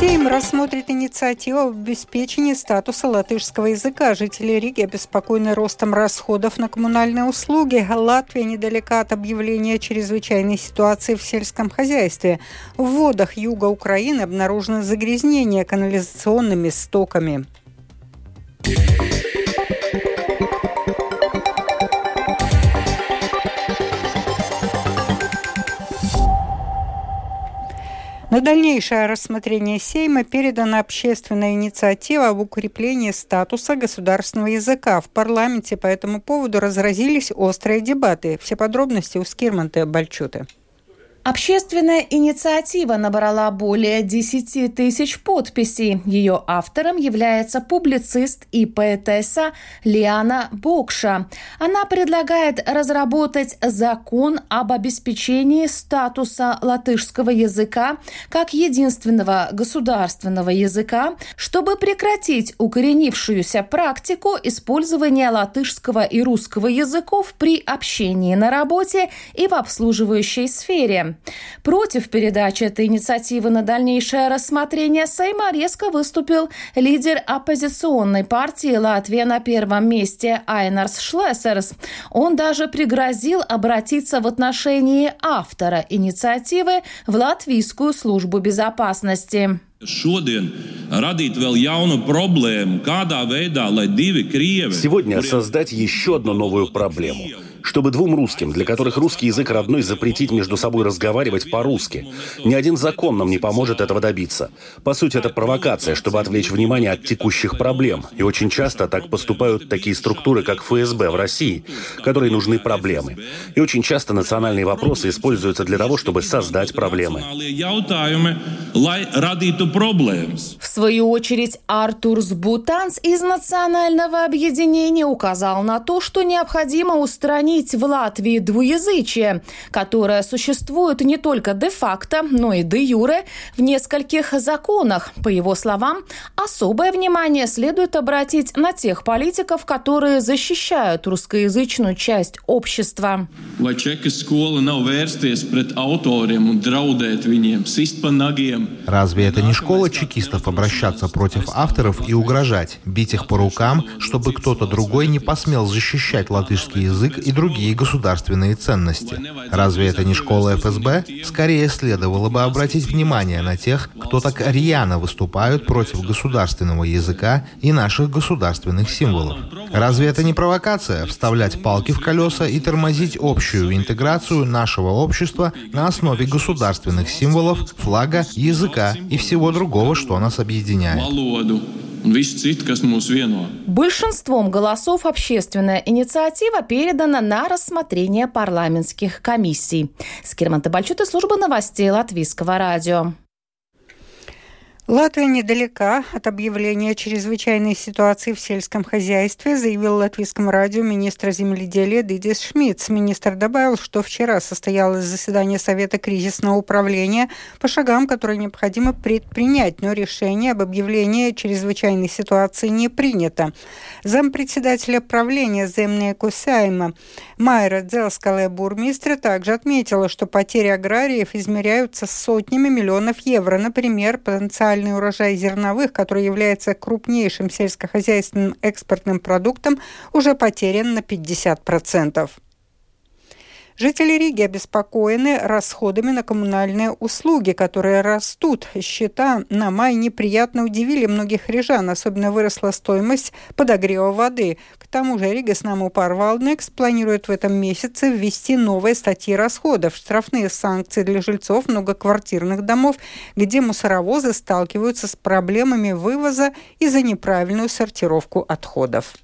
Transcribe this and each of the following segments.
Сейм рассмотрит инициативу об обеспечении статуса латышского языка. Жители Риги обеспокоены ростом расходов на коммунальные услуги. Латвия недалека от объявления чрезвычайной ситуации в сельском хозяйстве. В водах юга Украины обнаружено загрязнение канализационными стоками. На дальнейшее рассмотрение Сейма передана общественная инициатива об укреплении статуса государственного языка. В парламенте по этому поводу разразились острые дебаты. Все подробности у Скирманта Бальчуты. Общественная инициатива набрала более 10 тысяч подписей. Ее автором является публицист и поэтесса Лиана Бокша. Она предлагает разработать закон об обеспечении статуса латышского языка как единственного государственного языка, чтобы прекратить укоренившуюся практику использования латышского и русского языков при общении на работе и в обслуживающей сфере. Против передачи этой инициативы на дальнейшее рассмотрение Сейма резко выступил лидер оппозиционной партии Латвия на первом месте Айнарс Шлессерс. Он даже пригрозил обратиться в отношении автора инициативы в Латвийскую службу безопасности. Сегодня создать еще одну новую проблему – чтобы двум русским, для которых русский язык родной, запретить между собой разговаривать по-русски. Ни один закон нам не поможет этого добиться. По сути, это провокация, чтобы отвлечь внимание от текущих проблем. И очень часто так поступают такие структуры, как ФСБ в России, которые нужны проблемы. И очень часто национальные вопросы используются для того, чтобы создать проблемы. В свою очередь, Артур Сбутанс из Национального объединения указал на то, что необходимо устранить в Латвии двуязычие, которое существует не только де-факто, но и де-юре в нескольких законах. По его словам, особое внимание следует обратить на тех политиков, которые защищают русскоязычную часть общества. Разве это не школа чекистов обращаться против авторов и угрожать, бить их по рукам, чтобы кто-то другой не посмел защищать латышский язык и другие государственные ценности. Разве это не школа ФСБ? Скорее следовало бы обратить внимание на тех, кто так рьяно выступают против государственного языка и наших государственных символов. Разве это не провокация вставлять палки в колеса и тормозить общую интеграцию нашего общества на основе государственных символов, флага, языка и всего другого, что нас объединяет? Большинством голосов общественная инициатива передана на рассмотрение парламентских комиссий. Скирман Табальчут и служба новостей Латвийского радио. Латвия недалека от объявления чрезвычайной ситуации в сельском хозяйстве, заявил латвийскому радио министр земледелия Дидис Шмидц. Министр добавил, что вчера состоялось заседание Совета кризисного управления по шагам, которые необходимо предпринять, но решение об объявлении чрезвычайной ситуации не принято. Зампредседателя правления Земные Кусайма Майра Дзелскалая бурмистра также отметила, что потери аграриев измеряются сотнями миллионов евро. Например, потенциально глобальный урожай зерновых, который является крупнейшим сельскохозяйственным экспортным продуктом, уже потерян на 50%. Жители Риги обеспокоены расходами на коммунальные услуги, которые растут. Счета на май неприятно удивили многих рижан. Особенно выросла стоимость подогрева воды. К тому же Рига с нами Парвалнекс планирует в этом месяце ввести новые статьи расходов, штрафные санкции для жильцов многоквартирных домов, где мусоровозы сталкиваются с проблемами вывоза и за неправильную сортировку отходов.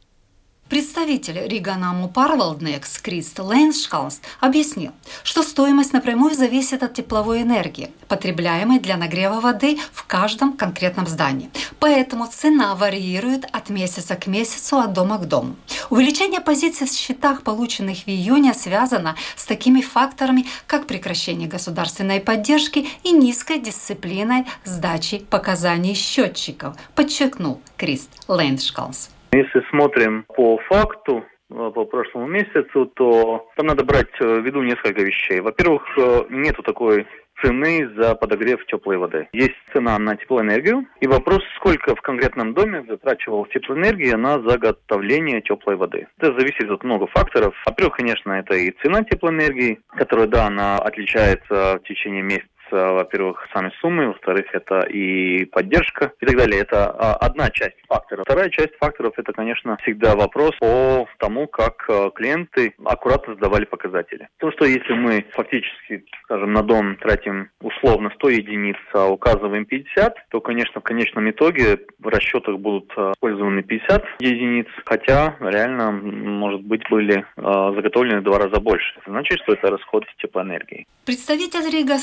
Представитель Риганаму Парвалднекс Крист Лейншкалс объяснил, что стоимость напрямую зависит от тепловой энергии, потребляемой для нагрева воды в каждом конкретном здании. Поэтому цена варьирует от месяца к месяцу, от дома к дому. Увеличение позиций в счетах, полученных в июне, связано с такими факторами, как прекращение государственной поддержки и низкой дисциплиной сдачи показаний счетчиков, подчеркнул Крист Лейншкалс. Если смотрим по факту, э, по прошлому месяцу, то там надо брать в виду несколько вещей. Во-первых, э, нету такой цены за подогрев теплой воды. Есть цена на теплоэнергию, и вопрос, сколько в конкретном доме затрачивалась теплоэнергия на заготовление теплой воды. Это зависит от много факторов. Во-первых, конечно, это и цена теплоэнергии, которая, да, она отличается в течение месяца во-первых, сами суммы, во-вторых, это и поддержка и так далее. Это а, одна часть факторов. Вторая часть факторов – это, конечно, всегда вопрос по тому, как э, клиенты аккуратно сдавали показатели. То, что если мы фактически, скажем, на дом тратим условно 100 единиц, а указываем 50, то, конечно, в конечном итоге в расчетах будут э, использованы 50 единиц, хотя реально, может быть, были э, заготовлены в два раза больше. Это значит, что это расход теплоэнергии. Представитель Рига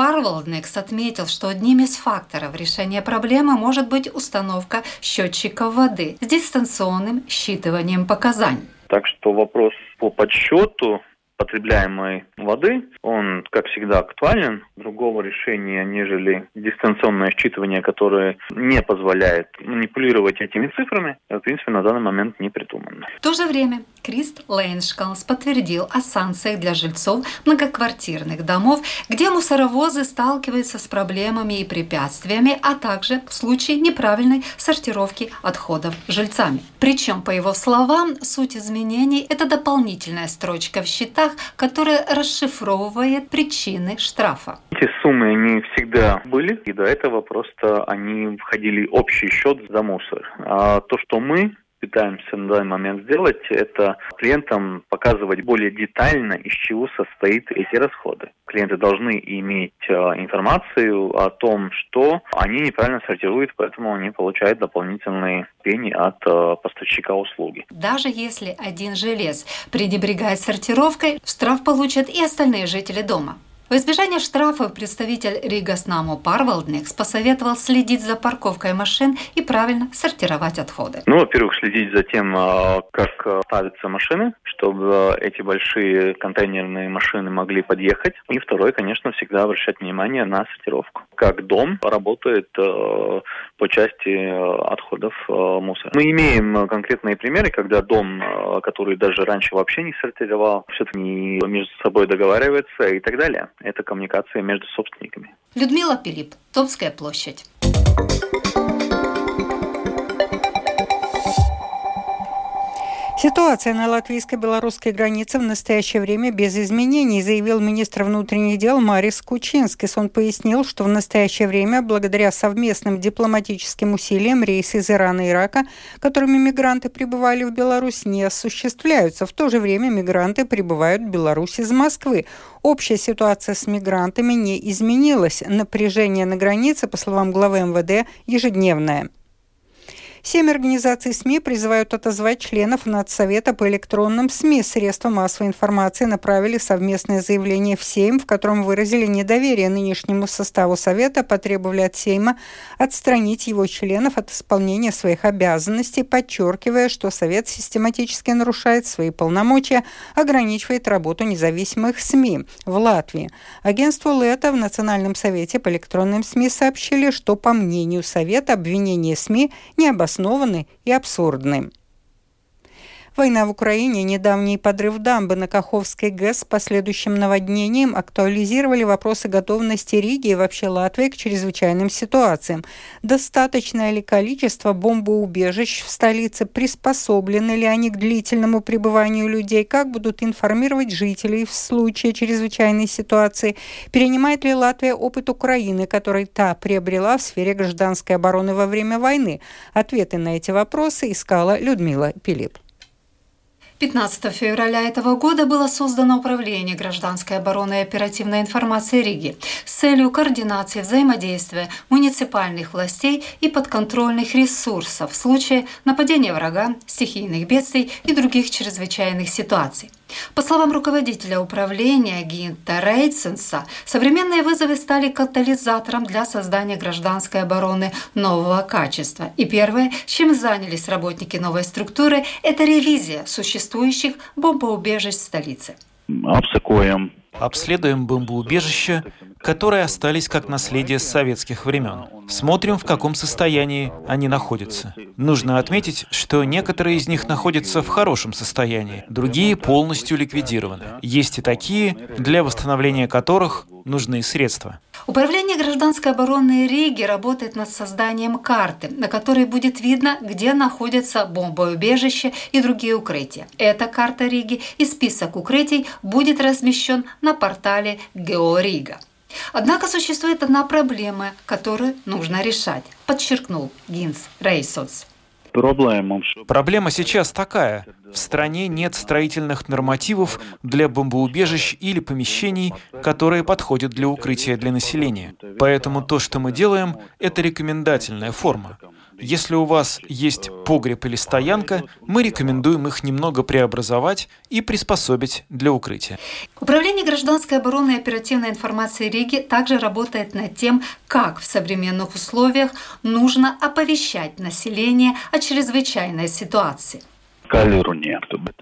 Снаму Парвалдникс отметил, что одним из факторов решения проблемы может быть установка счетчиков воды с дистанционным считыванием показаний. Так что вопрос по подсчету потребляемой воды, он, как всегда, актуален. Другого решения, нежели дистанционное считывание, которое не позволяет манипулировать этими цифрами, в принципе, на данный момент не придумано. В то же время Крист Лейншкалс подтвердил о санкциях для жильцов многоквартирных домов, где мусоровозы сталкиваются с проблемами и препятствиями, а также в случае неправильной сортировки отходов жильцами. Причем, по его словам, суть изменений – это дополнительная строчка в счетах, счетах, которая расшифровывает причины штрафа. Эти суммы не всегда были, и до этого просто они входили в общий счет за мусор. А то, что мы пытаемся на данный момент сделать, это клиентам показывать более детально, из чего состоит эти расходы. Клиенты должны иметь э, информацию о том, что они неправильно сортируют, поэтому они получают дополнительные пени от э, поставщика услуги. Даже если один желез пренебрегает сортировкой, штраф получат и остальные жители дома. В избежание штрафов представитель Ригаснаму Парвалдникс посоветовал следить за парковкой машин и правильно сортировать отходы. Ну, во-первых, следить за тем, а, как а, ставятся машины, чтобы эти большие контейнерные машины могли подъехать. И второе, конечно, всегда обращать внимание на сортировку. Как дом работает а, по части отходов мусора. Мы имеем конкретные примеры, когда дом, который даже раньше вообще не сортировал, все-таки между собой договаривается и так далее это коммуникация между собственниками. Людмила Пилип, Томская площадь. Ситуация на латвийско-белорусской границе в настоящее время без изменений, заявил министр внутренних дел Марис Кучинскис. Он пояснил, что в настоящее время, благодаря совместным дипломатическим усилиям, рейсы из Ирана и Ирака, которыми мигранты прибывали в Беларусь, не осуществляются. В то же время мигранты прибывают в Беларусь из Москвы. Общая ситуация с мигрантами не изменилась. Напряжение на границе, по словам главы МВД, ежедневное. Семь организаций СМИ призывают отозвать членов Нацсовета по электронным СМИ. Средства массовой информации направили совместное заявление в Сейм, в котором выразили недоверие нынешнему составу Совета, потребовали от Сейма отстранить его членов от исполнения своих обязанностей, подчеркивая, что Совет систематически нарушает свои полномочия, ограничивает работу независимых СМИ в Латвии. Агентство ЛЭТа в Национальном совете по электронным СМИ сообщили, что, по мнению Совета, обвинения СМИ не обоснованы необоснованы и абсурдны. Война в Украине, недавний подрыв дамбы на Каховской ГЭС с последующим наводнением актуализировали вопросы готовности Риги и вообще Латвии к чрезвычайным ситуациям. Достаточное ли количество бомбоубежищ в столице, приспособлены ли они к длительному пребыванию людей, как будут информировать жителей в случае чрезвычайной ситуации, перенимает ли Латвия опыт Украины, который та приобрела в сфере гражданской обороны во время войны. Ответы на эти вопросы искала Людмила Пилип. 15 февраля этого года было создано Управление гражданской обороны и оперативной информации Риги с целью координации взаимодействия муниципальных властей и подконтрольных ресурсов в случае нападения врага, стихийных бедствий и других чрезвычайных ситуаций. По словам руководителя управления Гинта Рейценса, современные вызовы стали катализатором для создания гражданской обороны нового качества. И первое, чем занялись работники новой структуры, это ревизия существующих бомбоубежищ столицы. Обследуем бомбоубежища, которые остались как наследие советских времен. Смотрим, в каком состоянии они находятся. Нужно отметить, что некоторые из них находятся в хорошем состоянии, другие полностью ликвидированы. Есть и такие, для восстановления которых нужны средства. Управление гражданской обороны Риги работает над созданием карты, на которой будет видно, где находятся бомбоубежища и другие укрытия. Эта карта Риги и список укрытий будет размещен на портале Георига. Однако существует одна проблема, которую нужно решать, подчеркнул Гинс Рейсоц. Проблема сейчас такая. В стране нет строительных нормативов для бомбоубежищ или помещений, которые подходят для укрытия для населения. Поэтому то, что мы делаем, это рекомендательная форма. Если у вас есть погреб или стоянка, мы рекомендуем их немного преобразовать и приспособить для укрытия. Управление гражданской обороны и оперативной информации Риги также работает над тем, как в современных условиях нужно оповещать население о чрезвычайной ситуации.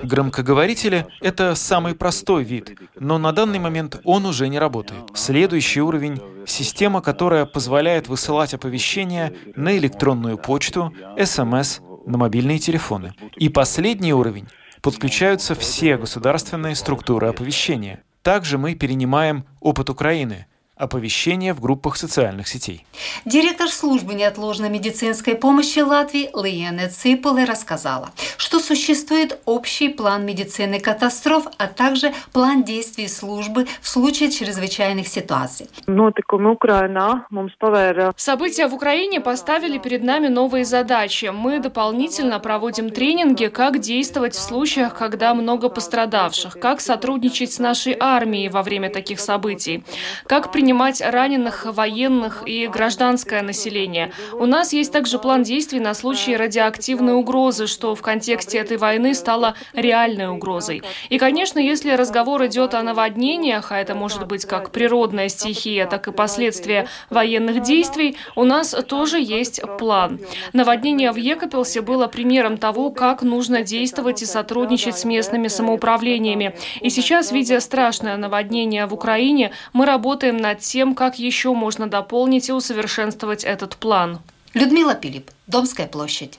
Громкоговорители — это самый простой вид, но на данный момент он уже не работает. Следующий уровень — система, которая позволяет высылать оповещения на электронную почту, СМС, на мобильные телефоны. И последний уровень — подключаются все государственные структуры оповещения. Также мы перенимаем опыт Украины — оповещения в группах социальных сетей. Директор службы неотложной медицинской помощи Латвии Лиене Ципуле рассказала, что существует общий план медицины катастроф, а также план действий службы в случае чрезвычайных ситуаций. События в Украине поставили перед нами новые задачи. Мы дополнительно проводим тренинги, как действовать в случаях, когда много пострадавших, как сотрудничать с нашей армией во время таких событий, как принять принимать раненых, военных и гражданское население. У нас есть также план действий на случай радиоактивной угрозы, что в контексте этой войны стало реальной угрозой. И, конечно, если разговор идет о наводнениях, а это может быть как природная стихия, так и последствия военных действий, у нас тоже есть план. Наводнение в Екапелсе было примером того, как нужно действовать и сотрудничать с местными самоуправлениями. И сейчас, видя страшное наводнение в Украине, мы работаем над над тем, как еще можно дополнить и усовершенствовать этот план. Людмила Пилип, Домская площадь.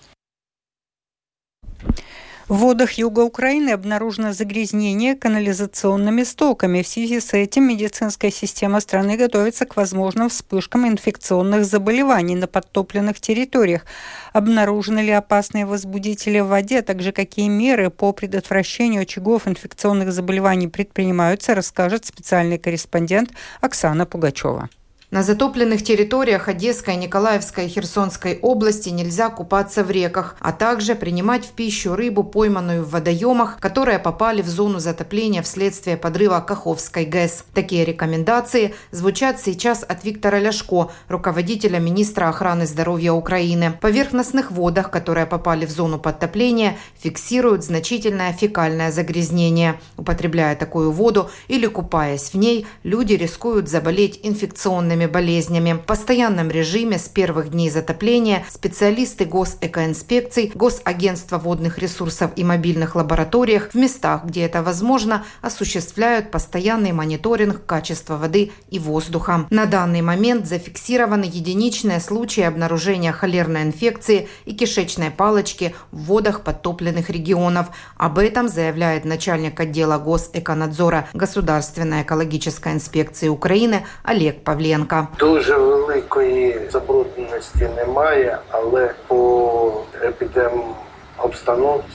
В водах юга Украины обнаружено загрязнение канализационными стоками. В связи с этим медицинская система страны готовится к возможным вспышкам инфекционных заболеваний на подтопленных территориях. Обнаружены ли опасные возбудители в воде, а также какие меры по предотвращению очагов инфекционных заболеваний предпринимаются, расскажет специальный корреспондент Оксана Пугачева. На затопленных территориях Одесской, Николаевской и Херсонской области нельзя купаться в реках, а также принимать в пищу рыбу, пойманную в водоемах, которые попали в зону затопления вследствие подрыва Каховской ГЭС. Такие рекомендации звучат сейчас от Виктора Ляшко, руководителя министра охраны здоровья Украины. В поверхностных водах, которые попали в зону подтопления, фиксируют значительное фекальное загрязнение. Употребляя такую воду или купаясь в ней, люди рискуют заболеть инфекционными инфекционными болезнями. В постоянном режиме с первых дней затопления специалисты госэкоинспекций, Госагентства водных ресурсов и мобильных лабораториях в местах, где это возможно, осуществляют постоянный мониторинг качества воды и воздуха. На данный момент зафиксированы единичные случаи обнаружения холерной инфекции и кишечной палочки в водах подтопленных регионов. Об этом заявляет начальник отдела Госэконадзора Государственной экологической инспекции Украины Олег Павленко. Ткаченка. Дуже великої забрудненості немає, але по епідем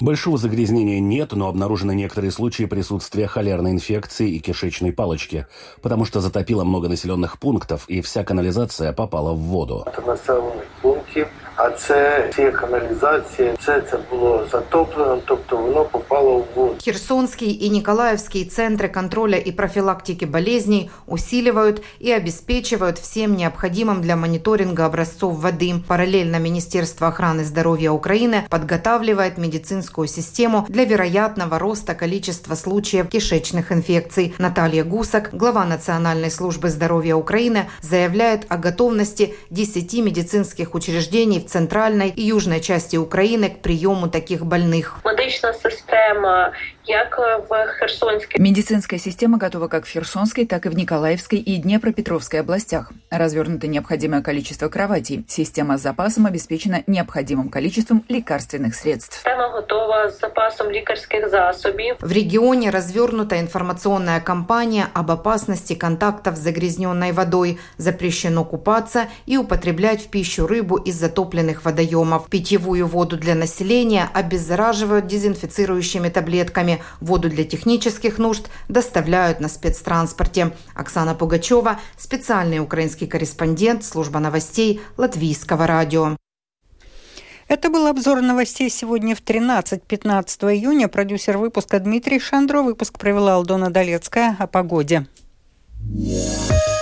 Большого загрязнения нет, но обнаружены некоторые случаи присутствия холерной инфекции и кишечной палочки, потому что затопило много населенных пунктов, и вся канализация попала в воду. Это населенных пунктов а це ці каналізації, все це було затоплено, тобто воно попало в воду. Херсонский и Николаевский центры контроля и профилактики болезней усиливают и обеспечивают всем необходимым для мониторинга образцов воды. Параллельно Министерство охраны здоровья Украины подготавливает медицинскую систему для вероятного роста количества случаев кишечных инфекций. Наталья Гусак, глава Национальной службы здоровья Украины, заявляет о готовности 10 медицинских учреждений в центральной и южной части Украины к приему таких больных. Медична система Медицинская система готова как в Херсонской, так и в Николаевской и Днепропетровской областях. Развернуто необходимое количество кроватей. Система с запасом обеспечена необходимым количеством лекарственных средств. В регионе развернута информационная кампания об опасности контактов с загрязненной водой. Запрещено купаться и употреблять в пищу рыбу из затопленных водоемов. Питьевую воду для населения обеззараживают дезинфицирующими таблетками. Воду для технических нужд доставляют на спецтранспорте. Оксана Пугачева, специальный украинский корреспондент, служба новостей Латвийского радио. Это был обзор новостей сегодня в 13-15 июня. Продюсер выпуска Дмитрий Шандро. Выпуск провела Алдона Долецкая о погоде. Yeah.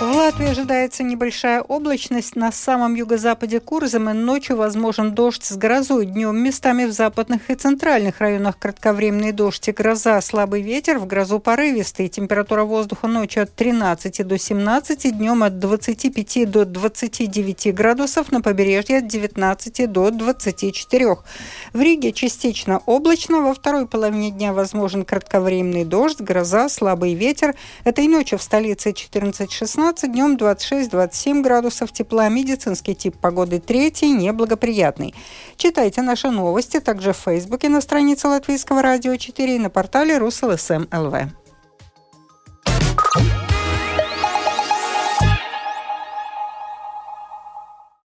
В Латвии ожидается небольшая облачность. На самом юго-западе Курзамы ночью возможен дождь с грозой. Днем местами в западных и центральных районах кратковременный дождь и гроза. Слабый ветер, в грозу порывистый. Температура воздуха ночью от 13 до 17, днем от 25 до 29 градусов, на побережье от 19 до 24. В Риге частично облачно. Во второй половине дня возможен кратковременный дождь, гроза, слабый ветер. Этой ночью в столице 14-16 15, днем 26-27 градусов тепла. Медицинский тип погоды третий, неблагоприятный. Читайте наши новости также в Фейсбуке на странице Латвийского радио 4 и на портале РусЛСМ ЛВ.